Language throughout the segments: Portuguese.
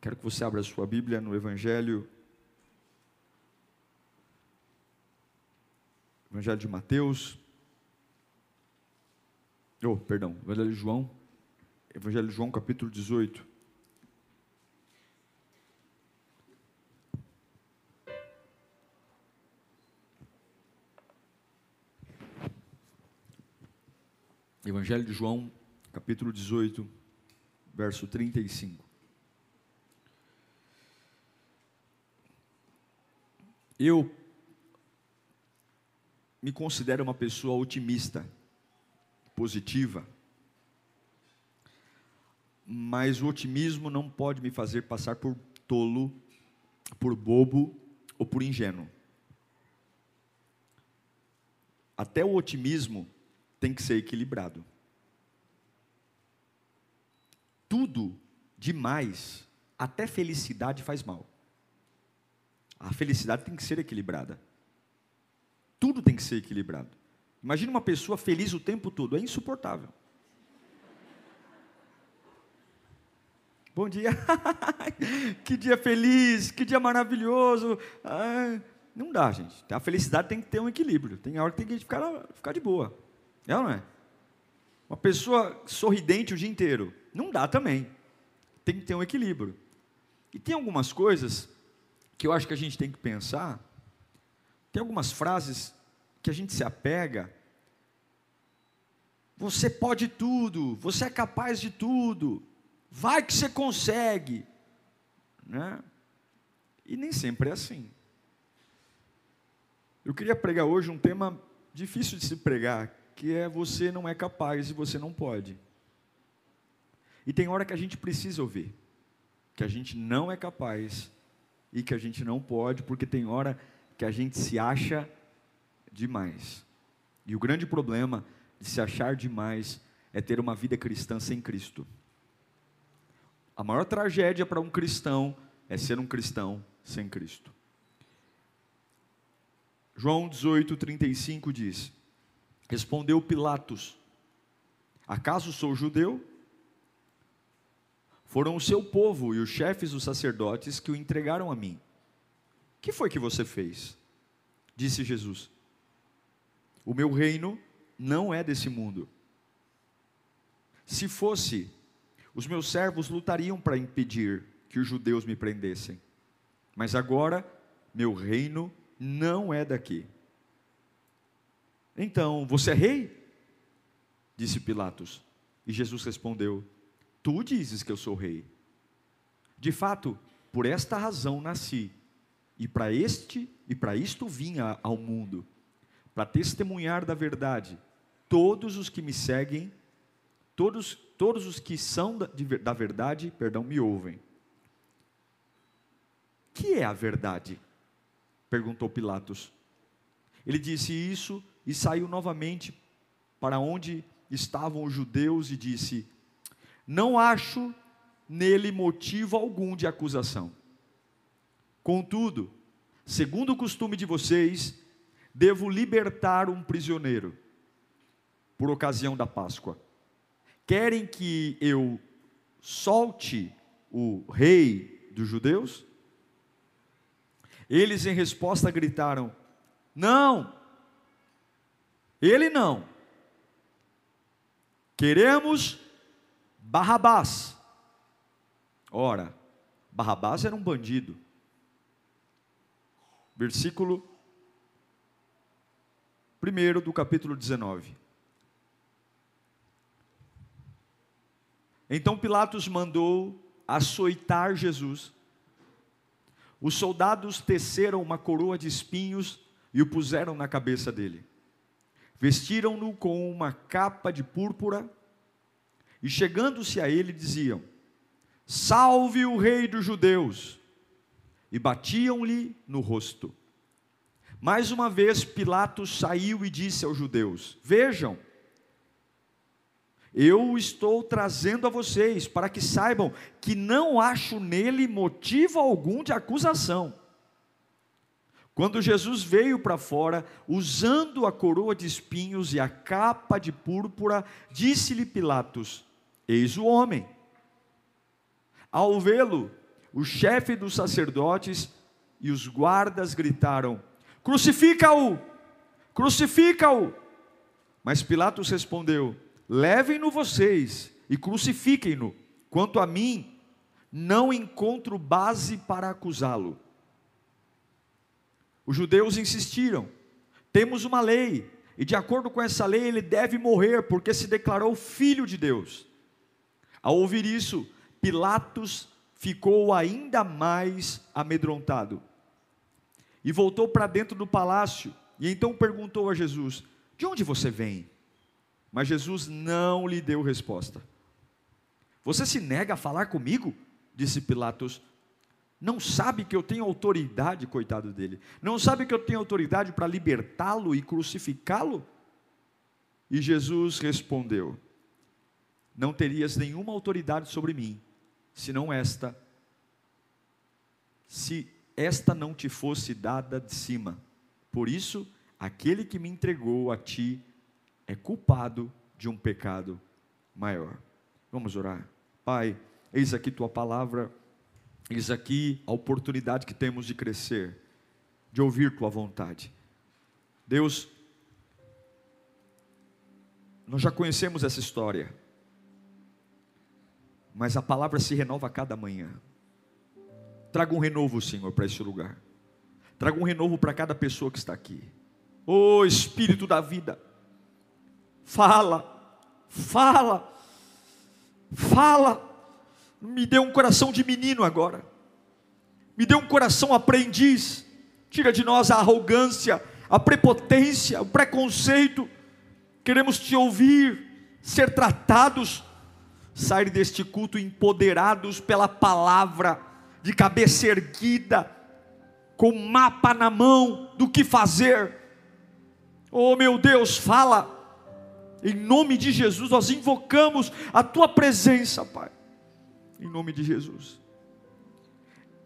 Quero que você abra a sua Bíblia no Evangelho. Evangelho de Mateus. Oh, perdão, Evangelho de João. Evangelho de João, capítulo 18. Evangelho de João, capítulo 18, verso 35. Eu me considero uma pessoa otimista, positiva, mas o otimismo não pode me fazer passar por tolo, por bobo ou por ingênuo. Até o otimismo tem que ser equilibrado. Tudo demais, até felicidade faz mal. A felicidade tem que ser equilibrada. Tudo tem que ser equilibrado. Imagina uma pessoa feliz o tempo todo, é insuportável. Bom dia, que dia feliz, que dia maravilhoso. Não dá, gente. A felicidade tem que ter um equilíbrio. Tem hora que tem que ficar, ficar de boa. É ou não é? Uma pessoa sorridente o dia inteiro. Não dá também. Tem que ter um equilíbrio. E tem algumas coisas que eu acho que a gente tem que pensar, tem algumas frases que a gente se apega. Você pode tudo, você é capaz de tudo, vai que você consegue, né? E nem sempre é assim. Eu queria pregar hoje um tema difícil de se pregar, que é você não é capaz e você não pode. E tem hora que a gente precisa ouvir que a gente não é capaz e que a gente não pode, porque tem hora que a gente se acha demais. E o grande problema de se achar demais é ter uma vida cristã sem Cristo. A maior tragédia para um cristão é ser um cristão sem Cristo. João 18, 35 diz: Respondeu Pilatos: Acaso sou judeu? Foram o seu povo e os chefes dos sacerdotes que o entregaram a mim. Que foi que você fez? Disse Jesus. O meu reino não é desse mundo. Se fosse, os meus servos lutariam para impedir que os judeus me prendessem. Mas agora, meu reino não é daqui. Então, você é rei? Disse Pilatos. E Jesus respondeu: Tu dizes que eu sou rei. De fato, por esta razão nasci, e para este e para isto vim ao mundo, para testemunhar da verdade. Todos os que me seguem, todos todos os que são da, de, da verdade, perdão, me ouvem. Que é a verdade? perguntou Pilatos. Ele disse isso e saiu novamente para onde estavam os judeus e disse: não acho nele motivo algum de acusação. Contudo, segundo o costume de vocês, devo libertar um prisioneiro por ocasião da Páscoa. Querem que eu solte o rei dos judeus? Eles, em resposta, gritaram: Não, ele não. Queremos Barrabás. Ora, Barrabás era um bandido. Versículo 1 do capítulo 19. Então Pilatos mandou açoitar Jesus. Os soldados teceram uma coroa de espinhos e o puseram na cabeça dele. Vestiram-no com uma capa de púrpura e chegando-se a ele diziam: Salve o rei dos judeus! E batiam-lhe no rosto. Mais uma vez Pilatos saiu e disse aos judeus: Vejam, eu estou trazendo a vocês para que saibam que não acho nele motivo algum de acusação. Quando Jesus veio para fora, usando a coroa de espinhos e a capa de púrpura, disse-lhe Pilatos: Eis o homem. Ao vê-lo, o chefe dos sacerdotes e os guardas gritaram: Crucifica-o! Crucifica-o! Mas Pilatos respondeu: Levem-no vocês e crucifiquem-no. Quanto a mim, não encontro base para acusá-lo. Os judeus insistiram: temos uma lei, e de acordo com essa lei ele deve morrer, porque se declarou filho de Deus. Ao ouvir isso, Pilatos ficou ainda mais amedrontado e voltou para dentro do palácio e então perguntou a Jesus: De onde você vem? Mas Jesus não lhe deu resposta. Você se nega a falar comigo? Disse Pilatos. Não sabe que eu tenho autoridade, coitado dele. Não sabe que eu tenho autoridade para libertá-lo e crucificá-lo? E Jesus respondeu: Não terias nenhuma autoridade sobre mim, senão esta, se esta não te fosse dada de cima. Por isso, aquele que me entregou a ti é culpado de um pecado maior. Vamos orar. Pai, eis aqui tua palavra, eis aqui a oportunidade que temos de crescer, de ouvir tua vontade. Deus, nós já conhecemos essa história, mas a palavra se renova a cada manhã. Traga um renovo, Senhor, para esse lugar. Traga um renovo para cada pessoa que está aqui. Ô oh, Espírito da vida, Fala, fala, fala. Me dê um coração de menino agora. Me dê um coração aprendiz. Tira de nós a arrogância, a prepotência, o preconceito. Queremos te ouvir, ser tratados, sair deste culto empoderados pela palavra, de cabeça erguida, com mapa na mão do que fazer. Oh meu Deus, fala em nome de Jesus, nós invocamos a tua presença, Pai. Em nome de Jesus.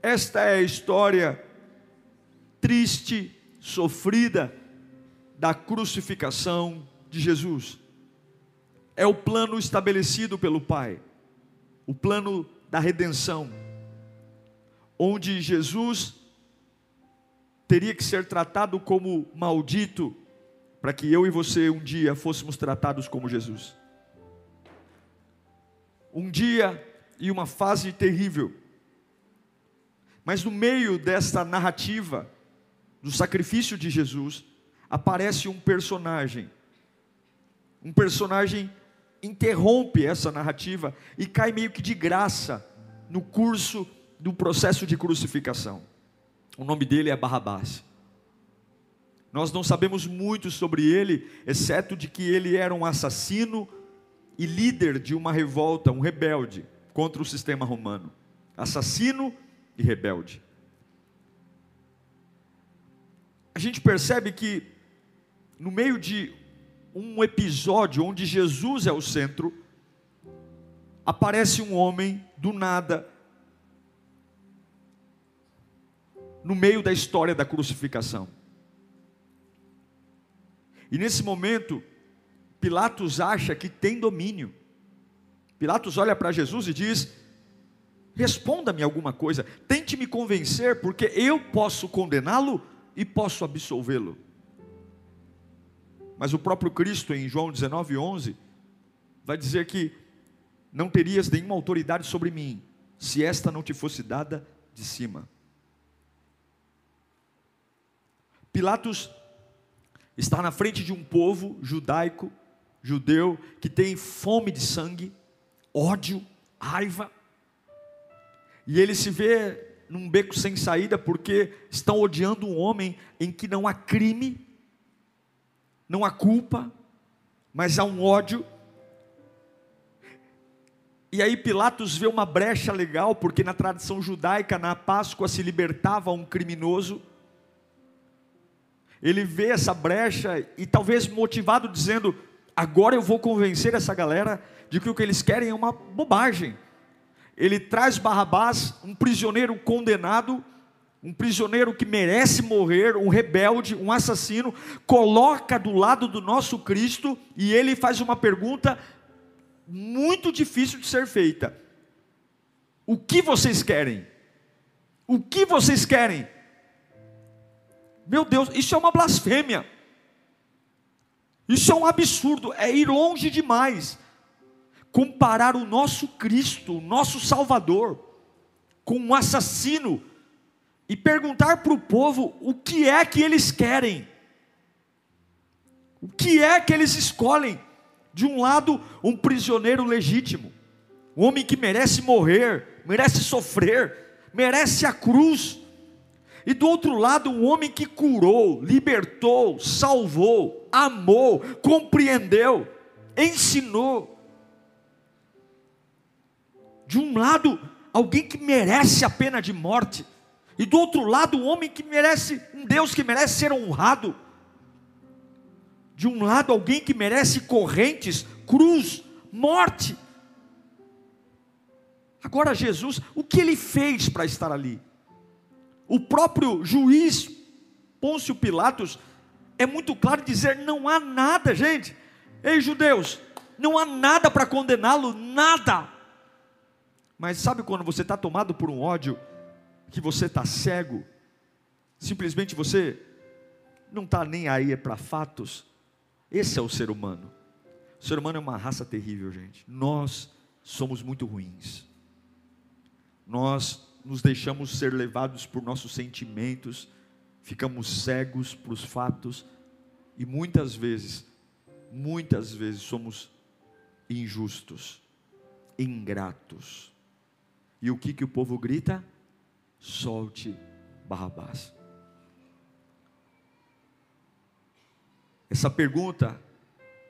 Esta é a história triste, sofrida da crucificação de Jesus. É o plano estabelecido pelo Pai, o plano da redenção, onde Jesus teria que ser tratado como maldito para que eu e você um dia fôssemos tratados como Jesus. Um dia e uma fase terrível. Mas no meio desta narrativa do sacrifício de Jesus, aparece um personagem. Um personagem interrompe essa narrativa e cai meio que de graça no curso do processo de crucificação. O nome dele é Barrabás. Nós não sabemos muito sobre ele, exceto de que ele era um assassino e líder de uma revolta, um rebelde contra o sistema romano. Assassino e rebelde. A gente percebe que no meio de um episódio onde Jesus é o centro, aparece um homem do nada no meio da história da crucificação. E nesse momento, Pilatos acha que tem domínio. Pilatos olha para Jesus e diz: Responda-me alguma coisa, tente me convencer, porque eu posso condená-lo e posso absolvê-lo. Mas o próprio Cristo, em João 19:11, vai dizer que não terias nenhuma autoridade sobre mim, se esta não te fosse dada de cima. Pilatos está na frente de um povo judaico, judeu, que tem fome de sangue, ódio, raiva, e ele se vê num beco sem saída porque estão odiando um homem em que não há crime, não há culpa, mas há um ódio. E aí Pilatos vê uma brecha legal, porque na tradição judaica, na Páscoa se libertava um criminoso. Ele vê essa brecha e talvez motivado dizendo: agora eu vou convencer essa galera de que o que eles querem é uma bobagem. Ele traz Barrabás, um prisioneiro condenado, um prisioneiro que merece morrer, um rebelde, um assassino, coloca do lado do nosso Cristo e ele faz uma pergunta muito difícil de ser feita: O que vocês querem? O que vocês querem? Meu Deus, isso é uma blasfêmia. Isso é um absurdo, é ir longe demais. Comparar o nosso Cristo, o nosso Salvador, com um assassino e perguntar para o povo o que é que eles querem, o que é que eles escolhem. De um lado, um prisioneiro legítimo, um homem que merece morrer, merece sofrer, merece a cruz. E do outro lado, um homem que curou, libertou, salvou, amou, compreendeu, ensinou. De um lado, alguém que merece a pena de morte, e do outro lado, um homem que merece, um Deus que merece ser honrado. De um lado, alguém que merece correntes, cruz, morte. Agora, Jesus, o que ele fez para estar ali? O próprio juiz, Pôncio Pilatos, é muito claro dizer: não há nada, gente. Ei, judeus, não há nada para condená-lo, nada. Mas sabe quando você está tomado por um ódio? Que você está cego, simplesmente você não está nem aí para fatos. Esse é o ser humano. O ser humano é uma raça terrível, gente. Nós somos muito ruins. Nós nos deixamos ser levados por nossos sentimentos, ficamos cegos para os fatos e muitas vezes, muitas vezes somos injustos, ingratos. E o que que o povo grita? Solte Barrabás. Essa pergunta,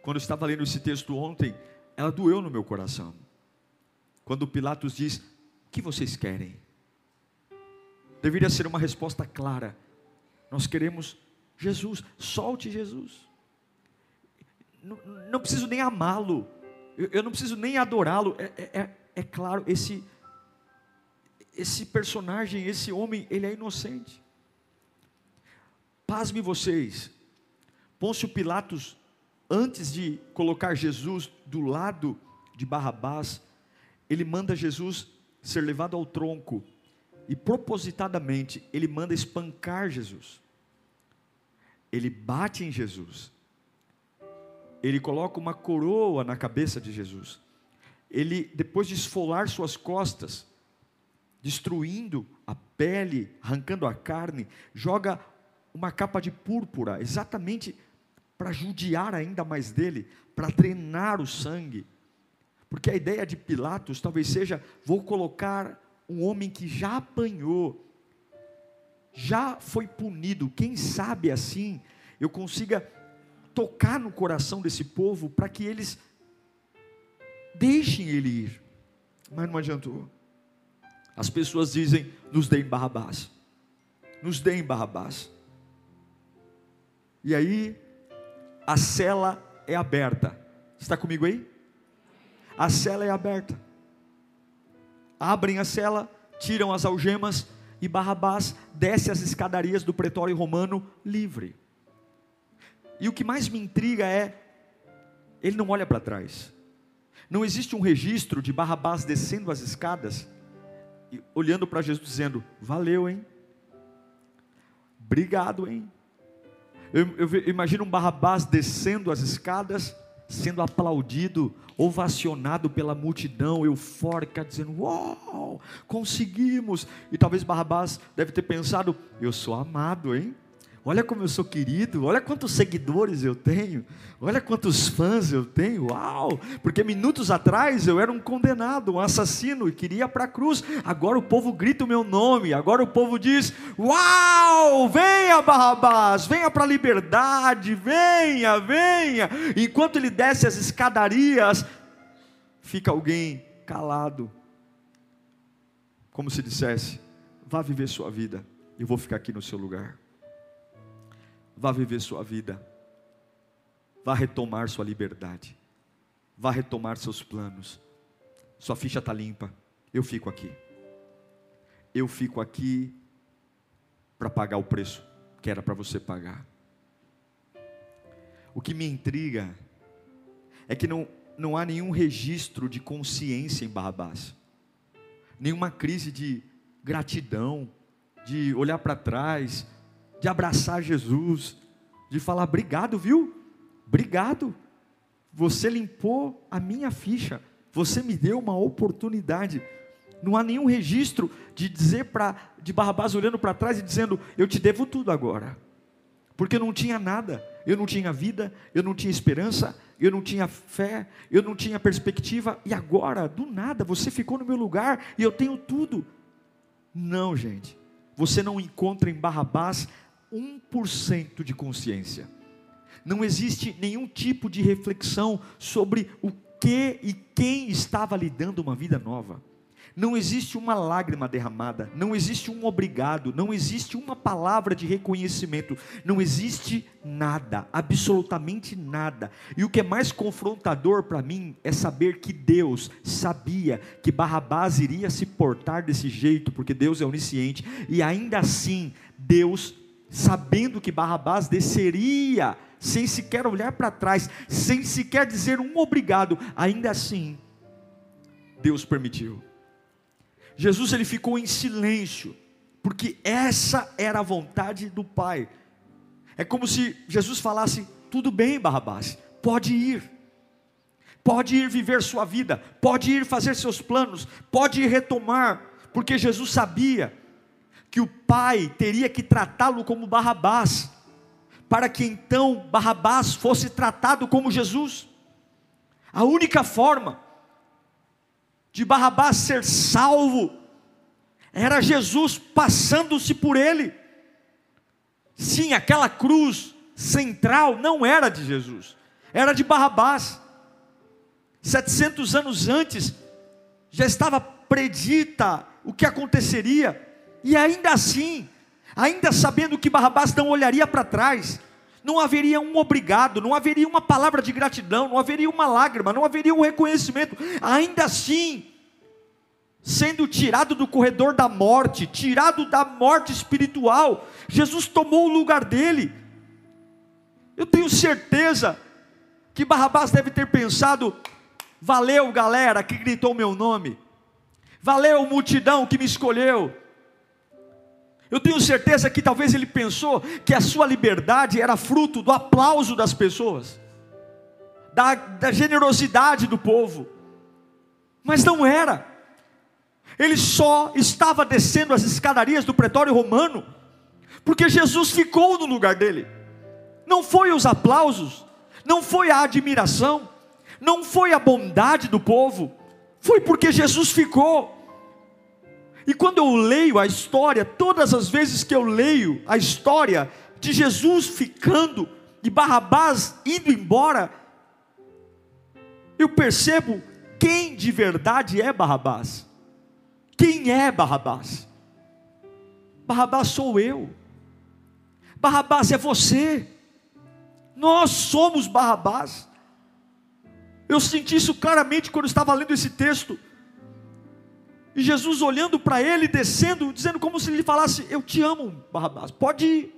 quando eu estava lendo esse texto ontem, ela doeu no meu coração. Quando Pilatos diz: O que vocês querem? Deveria ser uma resposta clara. Nós queremos Jesus, solte Jesus. Não, não preciso nem amá-lo, eu, eu, não preciso nem adorá-lo. É, é, é, é claro, esse esse personagem, esse homem, ele é inocente. Pasme vocês, Pôncio Pilatos, antes de colocar Jesus do lado de Barrabás, ele manda Jesus ser levado ao tronco e propositadamente ele manda espancar Jesus. Ele bate em Jesus. Ele coloca uma coroa na cabeça de Jesus. Ele, depois de esfolar suas costas, destruindo a pele, arrancando a carne, joga uma capa de púrpura, exatamente para judiar ainda mais dele, para drenar o sangue. Porque a ideia de Pilatos talvez seja: vou colocar um homem que já apanhou, já foi punido, quem sabe assim eu consiga tocar no coração desse povo para que eles deixem ele ir. Mas não adiantou. As pessoas dizem: nos deem Barrabás, nos deem Barrabás. E aí, a cela é aberta. Está comigo aí? A cela é aberta. Abrem a cela, tiram as algemas e Barrabás desce as escadarias do pretório romano livre. E o que mais me intriga é, ele não olha para trás. Não existe um registro de Barrabás descendo as escadas olhando para Jesus dizendo: Valeu, hein? Obrigado, hein? Eu, eu, imagino um Barrabás descendo as escadas, sendo aplaudido, ovacionado pela multidão eufórica, dizendo: Uau, conseguimos! E talvez Barrabás deve ter pensado: Eu sou amado, hein? Olha como eu sou querido, olha quantos seguidores eu tenho, olha quantos fãs eu tenho, uau! Porque minutos atrás eu era um condenado, um assassino e queria para a cruz. Agora o povo grita o meu nome, agora o povo diz: Uau! Venha, Barrabás, venha para a liberdade, venha, venha. Enquanto ele desce as escadarias, fica alguém calado, como se dissesse: vá viver sua vida, eu vou ficar aqui no seu lugar. Vá viver sua vida, vá retomar sua liberdade, vá retomar seus planos. Sua ficha está limpa, eu fico aqui. Eu fico aqui para pagar o preço que era para você pagar. O que me intriga é que não, não há nenhum registro de consciência em Barrabás, nenhuma crise de gratidão, de olhar para trás, de abraçar Jesus, de falar: obrigado, viu? Obrigado, você limpou a minha ficha, você me deu uma oportunidade. Não há nenhum registro de dizer para de Barrabás olhando para trás e dizendo: Eu te devo tudo agora. Porque não tinha nada, eu não tinha vida, eu não tinha esperança, eu não tinha fé, eu não tinha perspectiva, e agora, do nada, você ficou no meu lugar e eu tenho tudo. Não, gente, você não encontra em Barrabás 1% de consciência. Não existe nenhum tipo de reflexão sobre o que e quem estava lhe dando uma vida nova. Não existe uma lágrima derramada, não existe um obrigado, não existe uma palavra de reconhecimento, não existe nada, absolutamente nada. E o que é mais confrontador para mim é saber que Deus sabia que Barrabás iria se portar desse jeito, porque Deus é onisciente, e ainda assim, Deus, sabendo que Barrabás desceria, sem sequer olhar para trás, sem sequer dizer um obrigado, ainda assim, Deus permitiu. Jesus ele ficou em silêncio, porque essa era a vontade do Pai. É como se Jesus falasse: tudo bem, Barrabás, pode ir, pode ir viver sua vida, pode ir fazer seus planos, pode ir retomar, porque Jesus sabia que o Pai teria que tratá-lo como Barrabás, para que então Barrabás fosse tratado como Jesus. A única forma de Barrabás ser salvo, era Jesus passando-se por ele. Sim, aquela cruz central não era de Jesus, era de Barrabás. 700 anos antes, já estava predita o que aconteceria, e ainda assim, ainda sabendo que Barrabás não olharia para trás, não haveria um obrigado, não haveria uma palavra de gratidão, não haveria uma lágrima, não haveria um reconhecimento. Ainda assim, sendo tirado do corredor da morte, tirado da morte espiritual, Jesus tomou o lugar dele. Eu tenho certeza que Barrabás deve ter pensado: valeu, galera que gritou meu nome, valeu, multidão que me escolheu. Eu tenho certeza que talvez ele pensou que a sua liberdade era fruto do aplauso das pessoas, da, da generosidade do povo, mas não era. Ele só estava descendo as escadarias do pretório romano, porque Jesus ficou no lugar dele. Não foi os aplausos, não foi a admiração, não foi a bondade do povo, foi porque Jesus ficou. E quando eu leio a história, todas as vezes que eu leio a história de Jesus ficando e Barrabás indo embora, eu percebo quem de verdade é Barrabás. Quem é Barrabás? Barrabás sou eu. Barrabás é você. Nós somos Barrabás. Eu senti isso claramente quando estava lendo esse texto. E Jesus olhando para ele, descendo, dizendo como se ele falasse: Eu te amo, Barrabás, pode ir.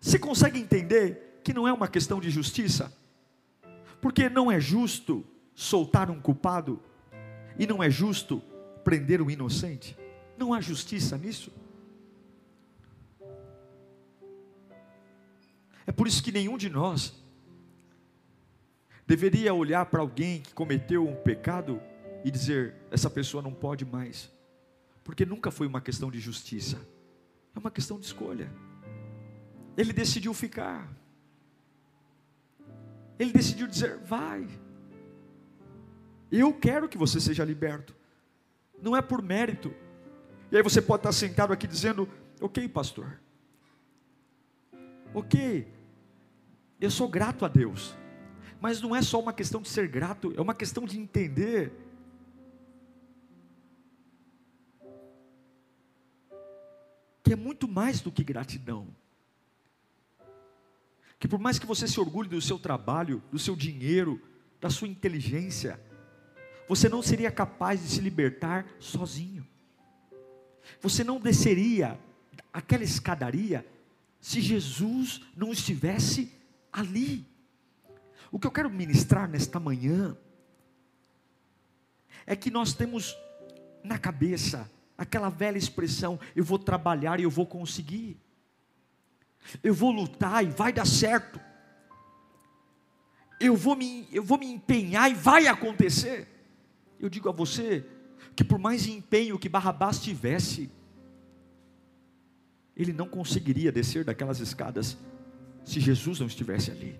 Você consegue entender que não é uma questão de justiça? Porque não é justo soltar um culpado, e não é justo prender o inocente. Não há justiça nisso. É por isso que nenhum de nós deveria olhar para alguém que cometeu um pecado e dizer: essa pessoa não pode mais, porque nunca foi uma questão de justiça, é uma questão de escolha. Ele decidiu ficar, ele decidiu dizer: vai, eu quero que você seja liberto, não é por mérito. E aí você pode estar sentado aqui dizendo: ok, pastor, ok, eu sou grato a Deus. Mas não é só uma questão de ser grato, é uma questão de entender é muito mais do que gratidão. Que por mais que você se orgulhe do seu trabalho, do seu dinheiro, da sua inteligência, você não seria capaz de se libertar sozinho. Você não desceria aquela escadaria se Jesus não estivesse ali. O que eu quero ministrar nesta manhã é que nós temos na cabeça aquela velha expressão: eu vou trabalhar e eu vou conseguir, eu vou lutar e vai dar certo, eu vou me, eu vou me empenhar e vai acontecer. Eu digo a você que por mais empenho que Barrabás tivesse, ele não conseguiria descer daquelas escadas se Jesus não estivesse ali.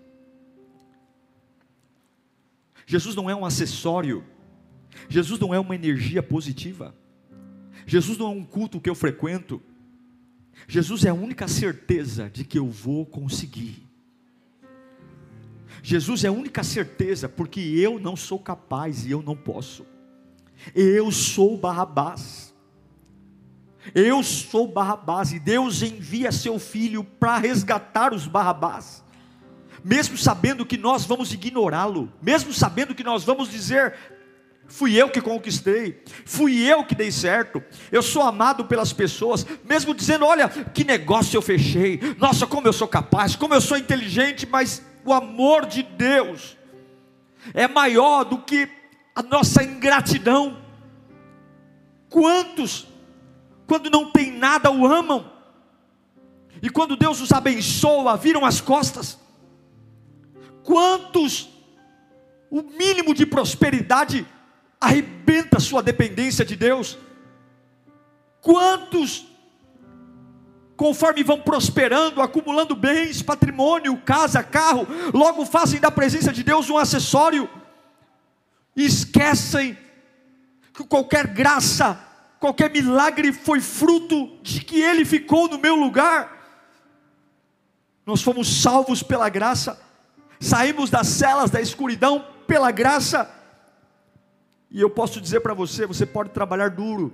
Jesus não é um acessório, Jesus não é uma energia positiva, Jesus não é um culto que eu frequento, Jesus é a única certeza de que eu vou conseguir. Jesus é a única certeza, porque eu não sou capaz e eu não posso. Eu sou Barrabás. Eu sou Barrabás e Deus envia seu filho para resgatar os Barrabás. Mesmo sabendo que nós vamos ignorá-lo, mesmo sabendo que nós vamos dizer Fui eu que conquistei, fui eu que dei certo. Eu sou amado pelas pessoas, mesmo dizendo: olha, que negócio eu fechei. Nossa, como eu sou capaz, como eu sou inteligente, mas o amor de Deus é maior do que a nossa ingratidão. Quantos, quando não tem nada, o amam, e quando Deus os abençoa, viram as costas. Quantos, o mínimo de prosperidade, arrebenta sua dependência de Deus? Quantos, conforme vão prosperando, acumulando bens, patrimônio, casa, carro, logo fazem da presença de Deus um acessório, e esquecem que qualquer graça, qualquer milagre foi fruto de que Ele ficou no meu lugar. Nós fomos salvos pela graça, saímos das celas da escuridão pela graça, e eu posso dizer para você: você pode trabalhar duro,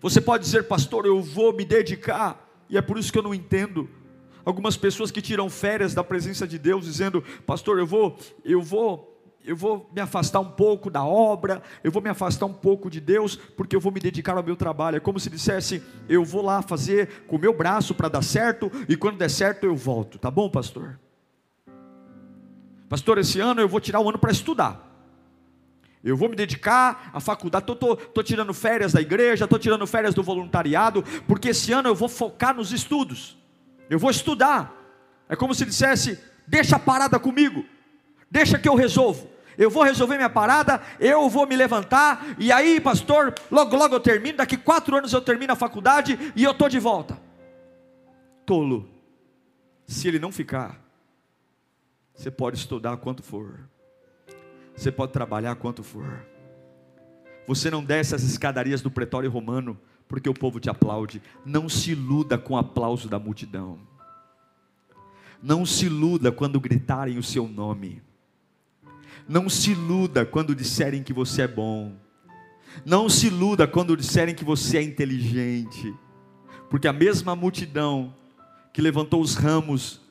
você pode dizer, pastor, eu vou me dedicar, e é por isso que eu não entendo. Algumas pessoas que tiram férias da presença de Deus, dizendo, pastor, eu vou, eu vou eu vou me afastar um pouco da obra, eu vou me afastar um pouco de Deus, porque eu vou me dedicar ao meu trabalho. É como se dissesse: eu vou lá fazer com o meu braço para dar certo, e quando der certo eu volto. Tá bom, pastor? Pastor, esse ano eu vou tirar o ano para estudar. Eu vou me dedicar à faculdade, estou tirando férias da igreja, estou tirando férias do voluntariado, porque esse ano eu vou focar nos estudos. Eu vou estudar. É como se dissesse: deixa a parada comigo, deixa que eu resolvo eu vou resolver minha parada, eu vou me levantar, e aí, pastor, logo, logo eu termino, daqui quatro anos eu termino a faculdade e eu estou de volta. Tolo, se ele não ficar, você pode estudar quanto for, você pode trabalhar quanto for, você não desce as escadarias do pretório romano, porque o povo te aplaude, não se iluda com o aplauso da multidão, não se iluda quando gritarem o seu nome, não se iluda quando disserem que você é bom. Não se iluda quando disserem que você é inteligente. Porque a mesma multidão que levantou os ramos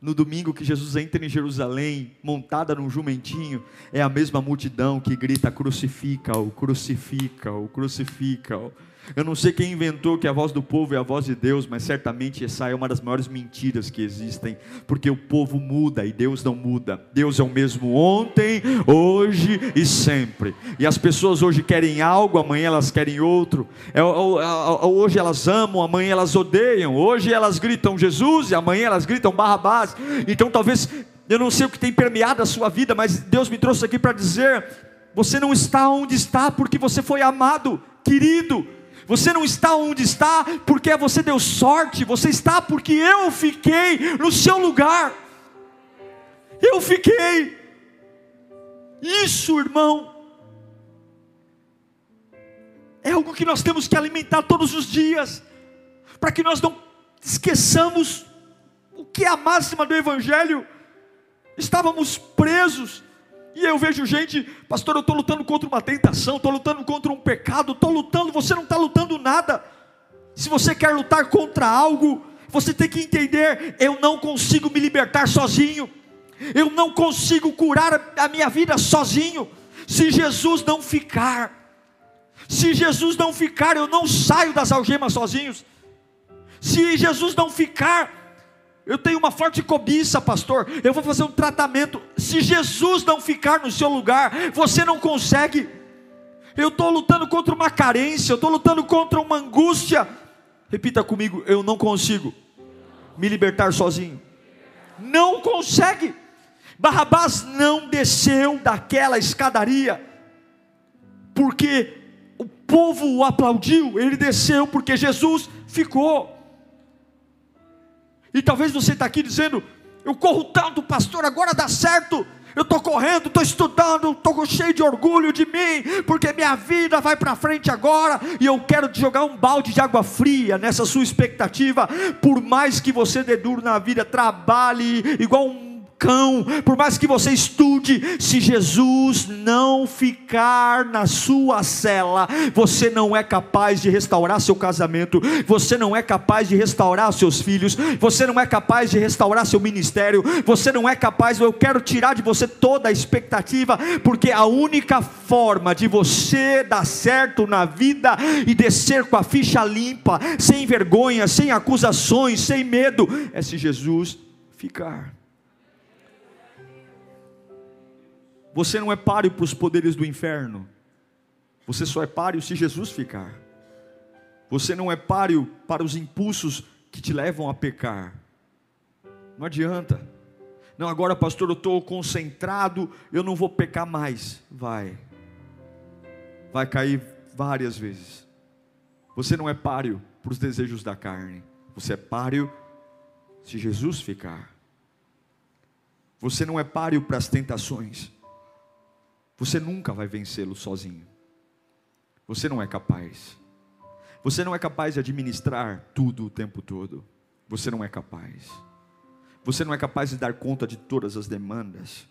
no domingo que Jesus entra em Jerusalém, montada num jumentinho, é a mesma multidão que grita: crucifica-o, crucifica-o, crucifica-o. Eu não sei quem inventou que a voz do povo é a voz de Deus, mas certamente essa é uma das maiores mentiras que existem, porque o povo muda e Deus não muda. Deus é o mesmo ontem, hoje e sempre. E as pessoas hoje querem algo, amanhã elas querem outro. É, hoje elas amam, amanhã elas odeiam. Hoje elas gritam Jesus e amanhã elas gritam Barrabás. Então talvez eu não sei o que tem permeado a sua vida, mas Deus me trouxe aqui para dizer: você não está onde está porque você foi amado, querido você não está onde está porque você deu sorte, você está porque eu fiquei no seu lugar. Eu fiquei. Isso, irmão, é algo que nós temos que alimentar todos os dias, para que nós não esqueçamos o que é a máxima do Evangelho. estávamos presos. E eu vejo gente, pastor, eu estou lutando contra uma tentação, estou lutando contra um pecado, estou lutando, você não está lutando nada. Se você quer lutar contra algo, você tem que entender: eu não consigo me libertar sozinho, eu não consigo curar a minha vida sozinho, se Jesus não ficar. Se Jesus não ficar, eu não saio das algemas sozinhos. Se Jesus não ficar, eu tenho uma forte cobiça, pastor. Eu vou fazer um tratamento. Se Jesus não ficar no seu lugar, você não consegue. Eu estou lutando contra uma carência, eu estou lutando contra uma angústia. Repita comigo: eu não consigo me libertar sozinho. Não consegue. Barrabás não desceu daquela escadaria, porque o povo o aplaudiu, ele desceu porque Jesus ficou. E talvez você está aqui dizendo: Eu corro tanto, pastor, agora dá certo. Eu estou correndo, estou estudando, estou cheio de orgulho de mim, porque minha vida vai para frente agora, e eu quero te jogar um balde de água fria nessa sua expectativa. Por mais que você dê duro na vida, trabalhe igual um cão, por mais que você estude, se Jesus não ficar na sua cela, você não é capaz de restaurar seu casamento, você não é capaz de restaurar seus filhos, você não é capaz de restaurar seu ministério, você não é capaz, eu quero tirar de você toda a expectativa, porque a única forma de você dar certo na vida e descer com a ficha limpa, sem vergonha, sem acusações, sem medo, é se Jesus ficar. Você não é páreo para os poderes do inferno. Você só é páreo se Jesus ficar. Você não é páreo para os impulsos que te levam a pecar. Não adianta. Não, agora, pastor, eu estou concentrado, eu não vou pecar mais. Vai. Vai cair várias vezes. Você não é páreo para os desejos da carne. Você é páreo se Jesus ficar. Você não é páreo para as tentações. Você nunca vai vencê-lo sozinho. Você não é capaz. Você não é capaz de administrar tudo o tempo todo. Você não é capaz. Você não é capaz de dar conta de todas as demandas.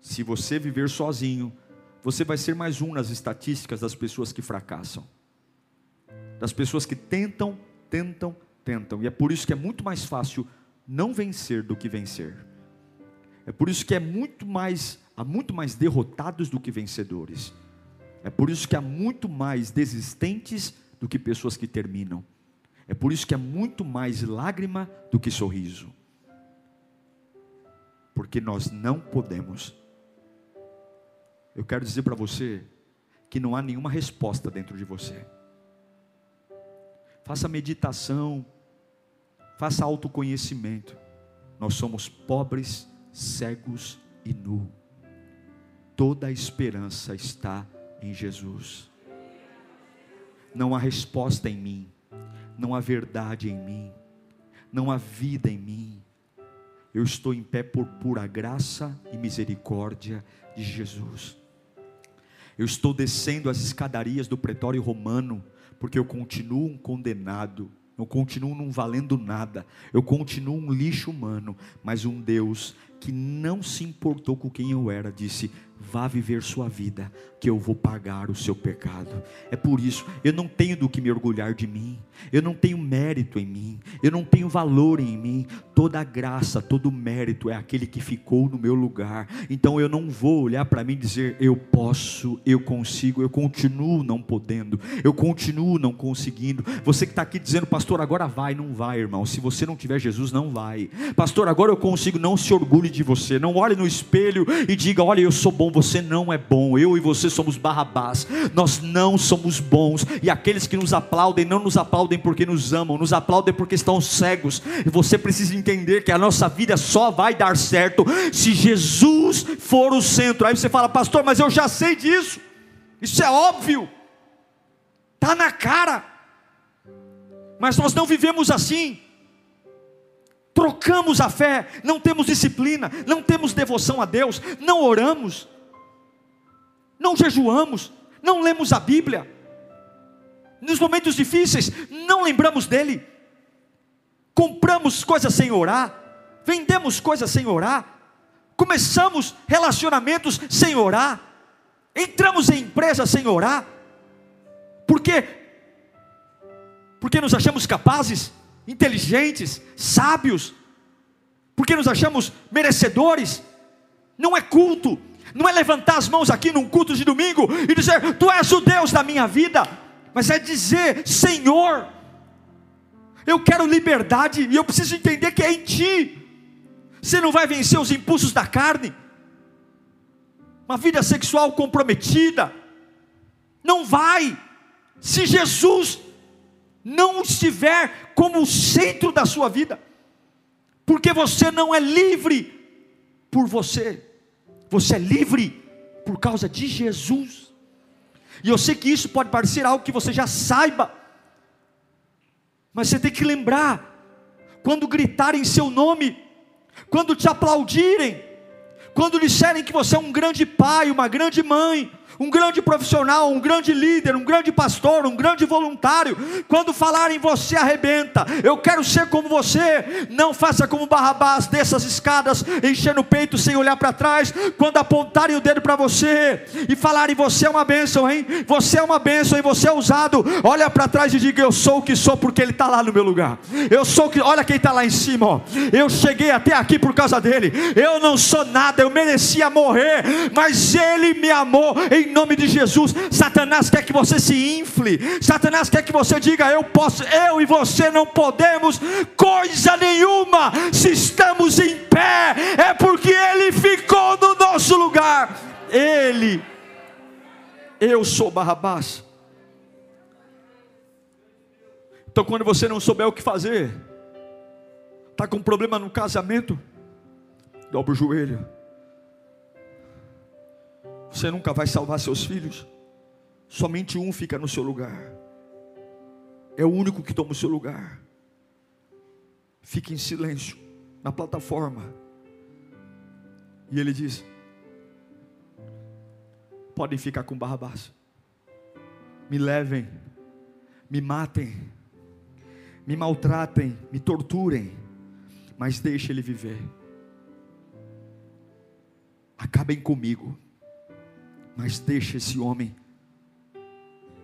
Se você viver sozinho, você vai ser mais um nas estatísticas das pessoas que fracassam. Das pessoas que tentam, tentam, tentam. E é por isso que é muito mais fácil não vencer do que vencer. É por isso que é muito mais há muito mais derrotados do que vencedores. É por isso que há muito mais desistentes do que pessoas que terminam. É por isso que há muito mais lágrima do que sorriso. Porque nós não podemos. Eu quero dizer para você que não há nenhuma resposta dentro de você. Faça meditação, faça autoconhecimento. Nós somos pobres, cegos e nus toda a esperança está em Jesus. Não há resposta em mim, não há verdade em mim, não há vida em mim. Eu estou em pé por pura graça e misericórdia de Jesus. Eu estou descendo as escadarias do pretório romano, porque eu continuo um condenado, eu continuo não valendo nada, eu continuo um lixo humano, mas um Deus que não se importou com quem eu era, disse: vá viver sua vida, que eu vou pagar o seu pecado. É por isso, eu não tenho do que me orgulhar de mim, eu não tenho mérito em mim, eu não tenho valor em mim. Toda graça, todo mérito é aquele que ficou no meu lugar. Então eu não vou olhar para mim e dizer eu posso, eu consigo, eu continuo não podendo, eu continuo não conseguindo. Você que está aqui dizendo, pastor, agora vai, não vai, irmão. Se você não tiver Jesus, não vai. Pastor, agora eu consigo, não se orgulhe de você. Não olhe no espelho e diga, olha, eu sou bom você não é bom, eu e você somos barrabás, nós não somos bons, e aqueles que nos aplaudem, não nos aplaudem porque nos amam, nos aplaudem porque estão cegos, e você precisa entender que a nossa vida só vai dar certo se Jesus for o centro. Aí você fala, pastor, mas eu já sei disso, isso é óbvio, está na cara, mas nós não vivemos assim trocamos a fé, não temos disciplina, não temos devoção a Deus, não oramos, não jejuamos, não lemos a Bíblia, nos momentos difíceis, não lembramos dEle, compramos coisas sem orar, vendemos coisas sem orar, começamos relacionamentos sem orar, entramos em empresa sem orar, por quê? Porque nos achamos capazes, inteligentes, sábios, porque nos achamos merecedores, não é culto, não é levantar as mãos aqui num culto de domingo e dizer, Tu és o Deus da minha vida, mas é dizer, Senhor, eu quero liberdade e eu preciso entender que é em Ti. Você não vai vencer os impulsos da carne, uma vida sexual comprometida, não vai, se Jesus não estiver como o centro da sua vida, porque você não é livre por você, você é livre por causa de Jesus. E eu sei que isso pode parecer algo que você já saiba, mas você tem que lembrar, quando gritarem seu nome, quando te aplaudirem, quando disserem que você é um grande pai, uma grande mãe, um grande profissional, um grande líder, um grande pastor, um grande voluntário, quando falarem você arrebenta, eu quero ser como você, não faça como Barrabás, dessas escadas, enchendo o peito sem olhar para trás, quando apontarem o dedo para você e falarem você é uma bênção, hein? Você é uma bênção e você é usado, olha para trás e diga eu sou o que sou porque ele está lá no meu lugar, eu sou o que, olha quem está lá em cima, ó. eu cheguei até aqui por causa dele, eu não sou nada, eu merecia morrer, mas ele me amou em nome de Jesus. Satanás quer que você se infle, Satanás quer que você diga: Eu posso, eu e você não podemos coisa nenhuma. Se estamos em pé, é porque Ele ficou no nosso lugar. Ele, eu sou Barrabás. Então, quando você não souber o que fazer, está com problema no casamento, dobra o joelho você nunca vai salvar seus filhos. Somente um fica no seu lugar. É o único que toma o seu lugar. Fique em silêncio na plataforma. E ele diz: Podem ficar com Barrabás. Me levem, me matem, me maltratem, me torturem, mas deixe ele viver. Acabem comigo mas deixa esse homem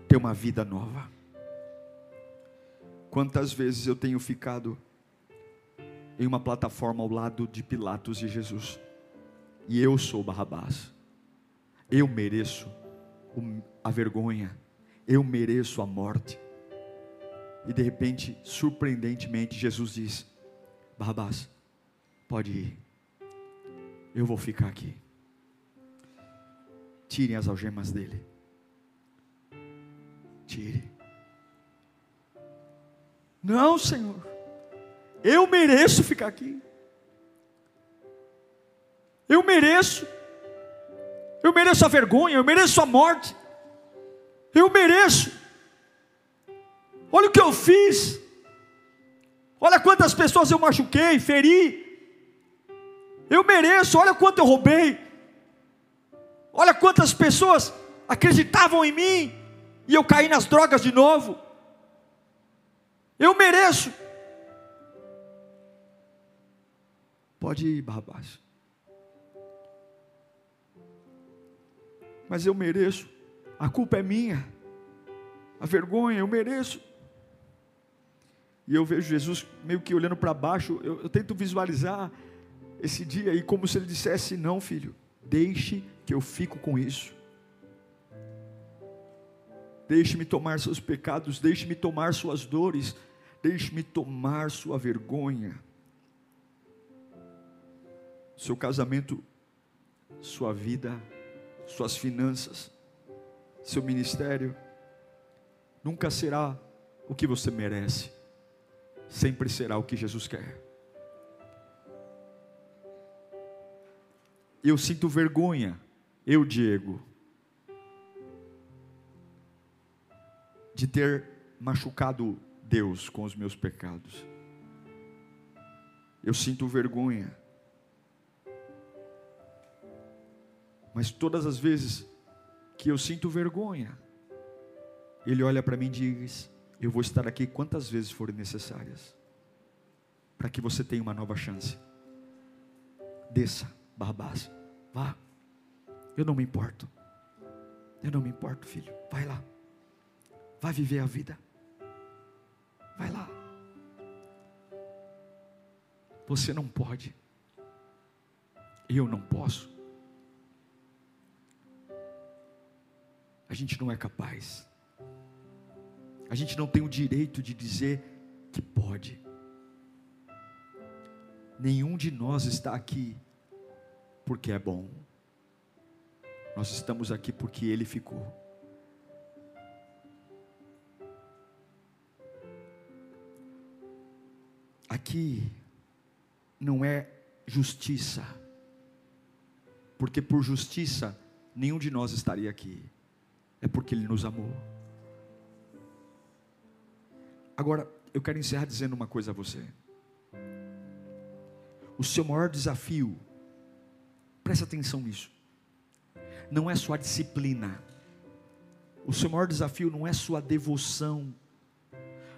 ter uma vida nova. Quantas vezes eu tenho ficado em uma plataforma ao lado de Pilatos e Jesus, e eu sou Barrabás, eu mereço a vergonha, eu mereço a morte, e de repente, surpreendentemente, Jesus diz: Barrabás, pode ir, eu vou ficar aqui tirem as algemas dele. Tire. Não, Senhor. Eu mereço ficar aqui. Eu mereço. Eu mereço a vergonha, eu mereço a morte. Eu mereço. Olha o que eu fiz. Olha quantas pessoas eu machuquei, feri. Eu mereço, olha quanto eu roubei. Olha quantas pessoas acreditavam em mim e eu caí nas drogas de novo. Eu mereço. Pode ir, Barrabás. Mas eu mereço. A culpa é minha. A vergonha, eu mereço. E eu vejo Jesus meio que olhando para baixo. Eu, eu tento visualizar esse dia e como se ele dissesse: Não, filho, deixe que eu fico com isso. Deixe-me tomar seus pecados, deixe-me tomar suas dores, deixe-me tomar sua vergonha. Seu casamento, sua vida, suas finanças, seu ministério, nunca será o que você merece, sempre será o que Jesus quer. Eu sinto vergonha eu, Diego, de ter machucado Deus com os meus pecados. Eu sinto vergonha. Mas todas as vezes que eu sinto vergonha, Ele olha para mim e diz: Eu vou estar aqui quantas vezes forem necessárias, para que você tenha uma nova chance. Desça, Barrabás. Vá. Eu não me importo. Eu não me importo, filho. Vai lá. Vai viver a vida. Vai lá. Você não pode. Eu não posso. A gente não é capaz. A gente não tem o direito de dizer que pode. Nenhum de nós está aqui porque é bom. Nós estamos aqui porque Ele ficou. Aqui não é justiça, porque por justiça nenhum de nós estaria aqui, é porque Ele nos amou. Agora, eu quero encerrar dizendo uma coisa a você. O seu maior desafio, presta atenção nisso, não é sua disciplina, o seu maior desafio não é sua devoção,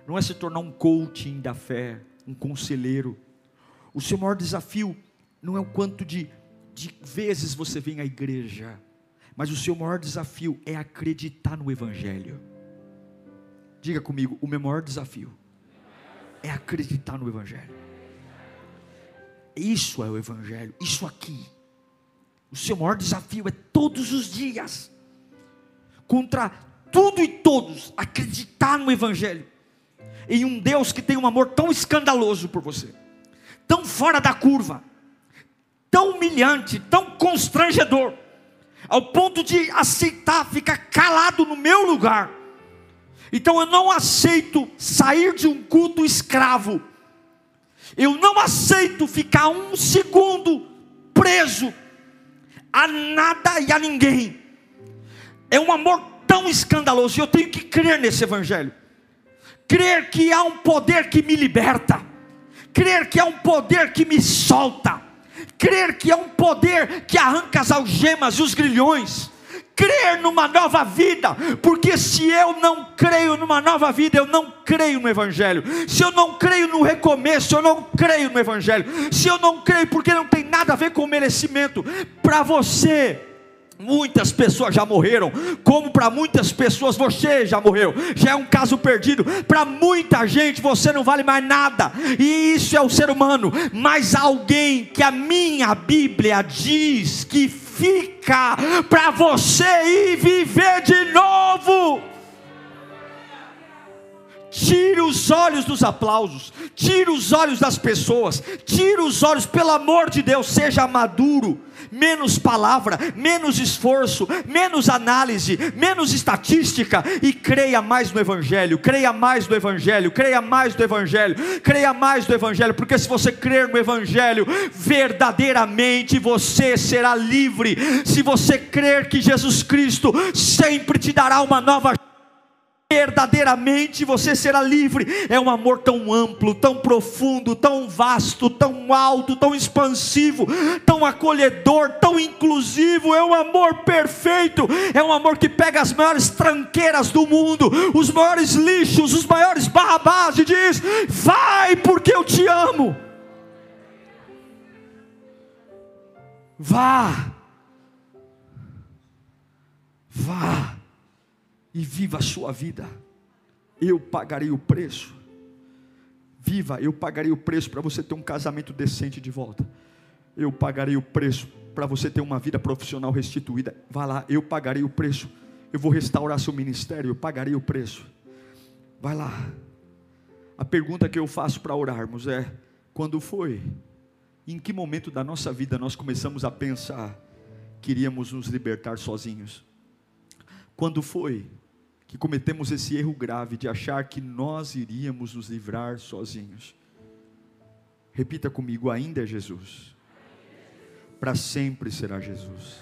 não é se tornar um coaching da fé, um conselheiro. O seu maior desafio não é o quanto de, de vezes você vem à igreja, mas o seu maior desafio é acreditar no Evangelho. Diga comigo, o meu maior desafio é acreditar no Evangelho. Isso é o Evangelho, isso aqui. O seu maior desafio é todos os dias, contra tudo e todos, acreditar no Evangelho, em um Deus que tem um amor tão escandaloso por você, tão fora da curva, tão humilhante, tão constrangedor, ao ponto de aceitar ficar calado no meu lugar então eu não aceito sair de um culto escravo. Eu não aceito ficar um segundo preso a nada e a ninguém. É um amor tão escandaloso. E eu tenho que crer nesse evangelho. Crer que há um poder que me liberta. Crer que há um poder que me solta. Crer que há um poder que arranca as algemas e os grilhões crer numa nova vida, porque se eu não creio numa nova vida, eu não creio no Evangelho. Se eu não creio no recomeço, eu não creio no Evangelho. Se eu não creio, porque não tem nada a ver com merecimento, para você. Muitas pessoas já morreram, como para muitas pessoas você já morreu, já é um caso perdido. Para muita gente você não vale mais nada, e isso é o ser humano. Mas alguém que a minha Bíblia diz que fica para você ir viver de novo. Tire os olhos dos aplausos, tire os olhos das pessoas, tire os olhos, pelo amor de Deus, seja maduro menos palavra, menos esforço, menos análise, menos estatística e creia mais no Evangelho, creia mais no Evangelho, creia mais no Evangelho, creia mais no Evangelho, porque se você crer no Evangelho, verdadeiramente você será livre. Se você crer que Jesus Cristo sempre te dará uma nova verdadeiramente você será livre. É um amor tão amplo, tão profundo, tão vasto, tão alto, tão expansivo, tão acolhedor, tão inclusivo. É um amor perfeito. É um amor que pega as maiores tranqueiras do mundo, os maiores lixos, os maiores barrabás e diz: Vai, porque eu te amo. Vá. Vá e viva a sua vida. Eu pagarei o preço. Viva, eu pagarei o preço para você ter um casamento decente de volta. Eu pagarei o preço para você ter uma vida profissional restituída. Vá lá, eu pagarei o preço. Eu vou restaurar seu ministério, eu pagarei o preço. Vai lá. A pergunta que eu faço para orarmos é: quando foi? Em que momento da nossa vida nós começamos a pensar que iríamos nos libertar sozinhos? Quando foi que cometemos esse erro grave de achar que nós iríamos nos livrar sozinhos. Repita comigo: ainda é Jesus. Para sempre será Jesus.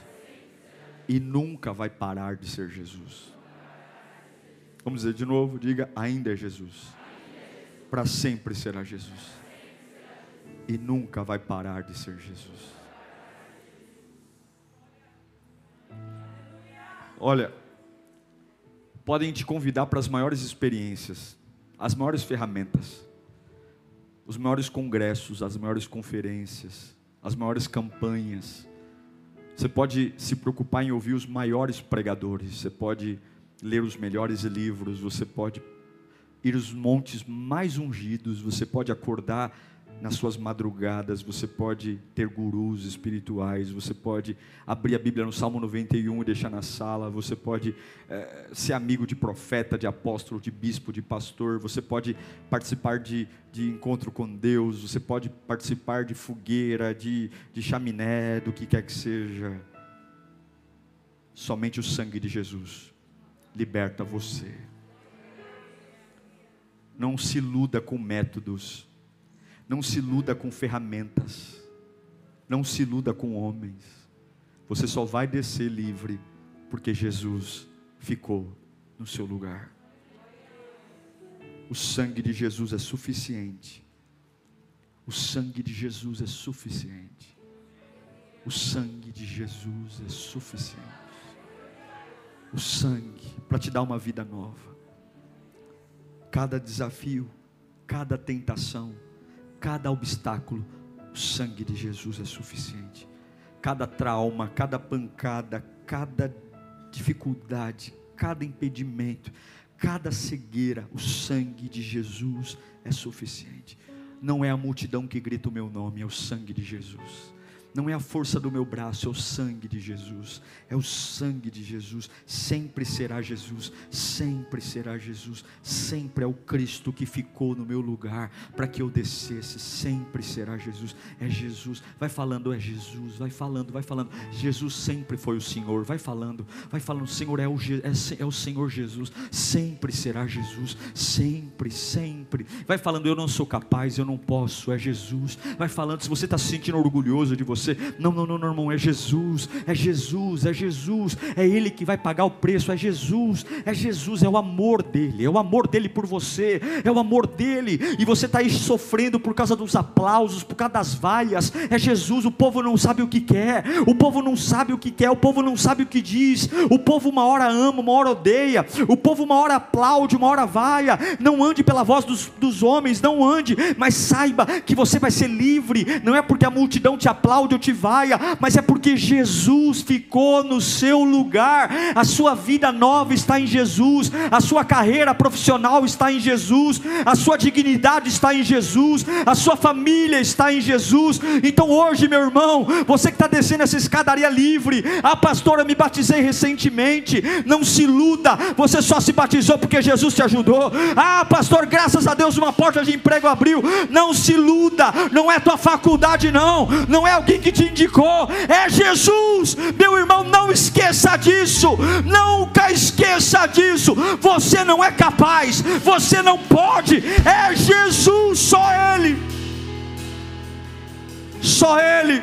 E nunca vai parar de ser Jesus. Vamos dizer de novo: diga, ainda é Jesus. Para sempre será Jesus. E nunca vai parar de ser Jesus. Olha, podem te convidar para as maiores experiências, as maiores ferramentas, os maiores congressos, as maiores conferências, as maiores campanhas, Você pode se preocupar em ouvir os maiores pregadores, você pode ler os melhores livros, você pode ir aos montes mais ungidos, você pode acordar nas suas madrugadas, você pode ter gurus espirituais, você pode abrir a Bíblia no Salmo 91 e deixar na sala, você pode é, ser amigo de profeta, de apóstolo, de bispo, de pastor, você pode participar de, de encontro com Deus, você pode participar de fogueira, de, de chaminé, do que quer que seja. Somente o sangue de Jesus liberta você. Não se iluda com métodos não se iluda com ferramentas. Não se iluda com homens. Você só vai descer livre porque Jesus ficou no seu lugar. O sangue de Jesus é suficiente. O sangue de Jesus é suficiente. O sangue de Jesus é suficiente. O sangue para te dar uma vida nova. Cada desafio, cada tentação, cada obstáculo, o sangue de Jesus é suficiente. Cada trauma, cada pancada, cada dificuldade, cada impedimento, cada cegueira, o sangue de Jesus é suficiente. Não é a multidão que grita o meu nome, é o sangue de Jesus não é a força do meu braço, é o sangue de Jesus. É o sangue de Jesus. Sempre será Jesus. Sempre será Jesus. Sempre é o Cristo que ficou no meu lugar para que eu descesse. Sempre será Jesus. É Jesus. Vai falando, é Jesus. Vai falando, vai falando. Jesus sempre foi o Senhor. Vai falando, vai falando. Senhor é o, é, é o Senhor Jesus. Sempre será Jesus. Sempre, sempre. Vai falando, eu não sou capaz, eu não posso. É Jesus. Vai falando, se você está se sentindo orgulhoso de você você. Não, não, não, irmão, é Jesus, é Jesus, é Jesus, é Ele que vai pagar o preço, é Jesus, é Jesus, é o amor dele, é o amor dele por você, é o amor dele, e você está aí sofrendo por causa dos aplausos, por causa das vaias, é Jesus, o povo não sabe o que quer, o povo não sabe o que quer, o povo não sabe o que diz, o povo uma hora ama, uma hora odeia, o povo uma hora aplaude, uma hora vaia, não ande pela voz dos, dos homens, não ande, mas saiba que você vai ser livre, não é porque a multidão te aplaude te vaia, mas é porque Jesus ficou no seu lugar. A sua vida nova está em Jesus, a sua carreira profissional está em Jesus, a sua dignidade está em Jesus, a sua família está em Jesus. Então hoje, meu irmão, você que está descendo essa escadaria livre, ah, pastor, eu me batizei recentemente. Não se iluda, você só se batizou porque Jesus te ajudou. Ah, pastor, graças a Deus uma porta de emprego abriu. Não se iluda, não é tua faculdade, não, não é alguém que te indicou, é Jesus. Meu irmão, não esqueça disso, nunca esqueça disso. Você não é capaz, você não pode, é Jesus, só Ele. Só Ele,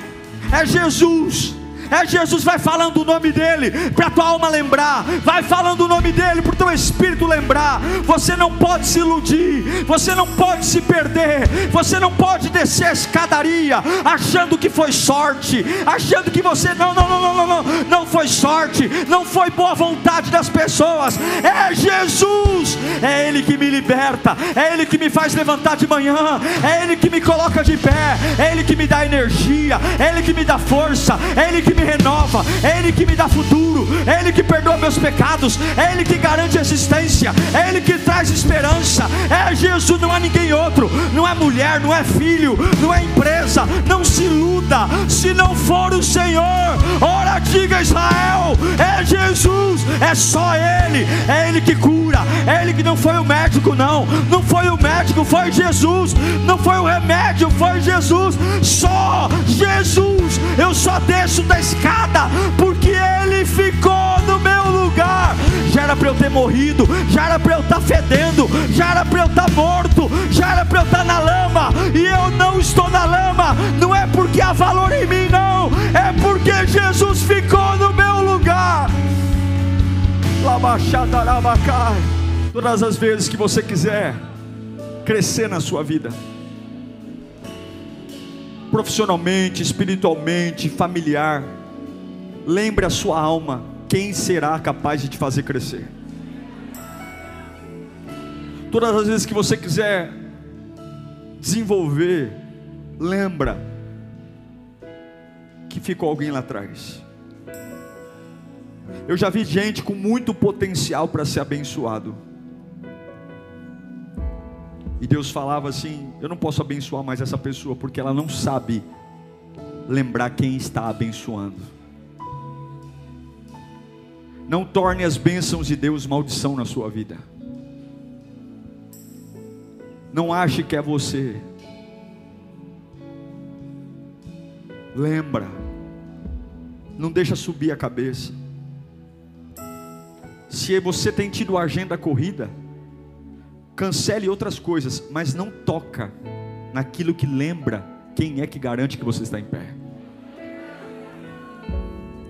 é Jesus. É Jesus, vai falando o nome dele, para tua alma lembrar, vai falando o nome dele, para o teu espírito lembrar. Você não pode se iludir, você não pode se perder, você não pode descer a escadaria achando que foi sorte, achando que você não, não, não, não, não, não, não foi sorte, não foi boa vontade das pessoas. É Jesus, é Ele que me liberta, é Ele que me faz levantar de manhã, é Ele que me coloca de pé, é Ele que me dá energia, é Ele que me dá força, é Ele que me renova, é Ele que me dá futuro, é Ele que perdoa meus pecados, é Ele que garante existência, é Ele que traz esperança, é Jesus, não há ninguém outro, não é mulher, não é filho, não é empresa, não se iluda, se não for o Senhor, ora diga Israel, é Jesus, é só Ele, é Ele que cura, é Ele que não foi o médico, não, não foi o médico, foi Jesus, não foi o remédio, foi Jesus, só Jesus, eu só desço da escada, porque Ele ficou no meu lugar. Já era para eu ter morrido, já era para eu estar tá fedendo, já era para eu estar tá morto, já era para eu estar tá na lama, e eu não estou na lama, não é porque há valor em mim, não, é porque Jesus ficou no meu lugar. Todas as vezes que você quiser crescer na sua vida, profissionalmente, espiritualmente, familiar. Lembre a sua alma: quem será capaz de te fazer crescer? Todas as vezes que você quiser desenvolver, lembra que ficou alguém lá atrás. Eu já vi gente com muito potencial para ser abençoado. E Deus falava assim: Eu não posso abençoar mais essa pessoa porque ela não sabe lembrar quem está abençoando. Não torne as bênçãos de Deus maldição na sua vida. Não ache que é você. Lembra. Não deixa subir a cabeça. Se você tem tido agenda corrida, cancele outras coisas, mas não toca naquilo que lembra quem é que garante que você está em pé.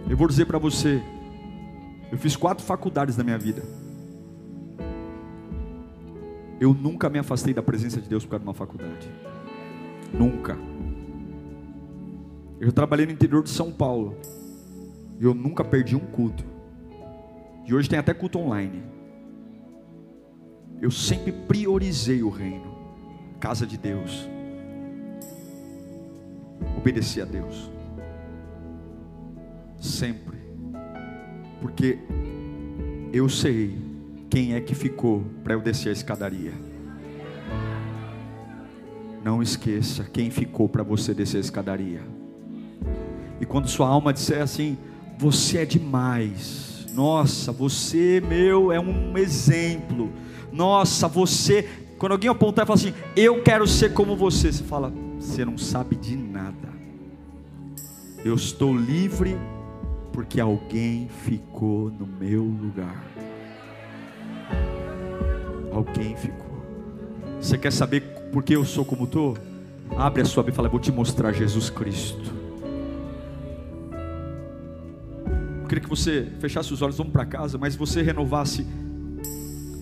Eu vou dizer para você, eu fiz quatro faculdades na minha vida. Eu nunca me afastei da presença de Deus por causa de uma faculdade. Nunca. Eu trabalhei no interior de São Paulo. E eu nunca perdi um culto. E hoje tem até culto online. Eu sempre priorizei o reino, casa de Deus. Obedeci a Deus. Sempre. Porque eu sei quem é que ficou para eu descer a escadaria. Não esqueça quem ficou para você descer a escadaria. E quando sua alma disser assim, você é demais. Nossa, você, meu, é um exemplo. Nossa, você. Quando alguém apontar e falar assim, eu quero ser como você, você fala, você não sabe de nada. Eu estou livre porque alguém ficou no meu lugar. Alguém ficou. Você quer saber por que eu sou como estou? Abre a sua Bíblia e fala, vou te mostrar Jesus Cristo. Eu queria que você fechasse os olhos, vamos para casa, mas você renovasse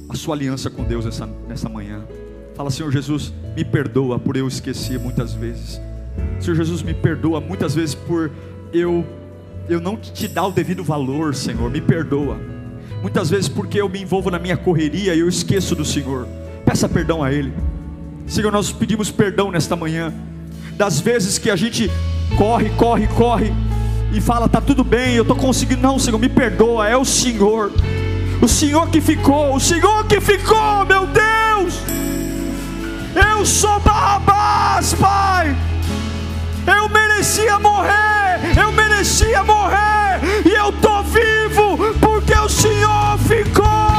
a sua aliança com Deus nessa, nessa manhã. Fala, Senhor Jesus, me perdoa por eu esquecer muitas vezes. Senhor Jesus, me perdoa muitas vezes por eu eu não te dar o devido valor, Senhor. Me perdoa. Muitas vezes porque eu me envolvo na minha correria e eu esqueço do Senhor. Peça perdão a Ele. Senhor, nós pedimos perdão nesta manhã. Das vezes que a gente corre, corre, corre e fala, tá tudo bem, eu estou conseguindo. Não, Senhor, me perdoa, é o Senhor. O Senhor que ficou, o Senhor que ficou, meu Deus. Eu sou Barrabás, Pai. Eu merecia morrer, eu merecia morrer e eu estou vivo porque o Senhor ficou.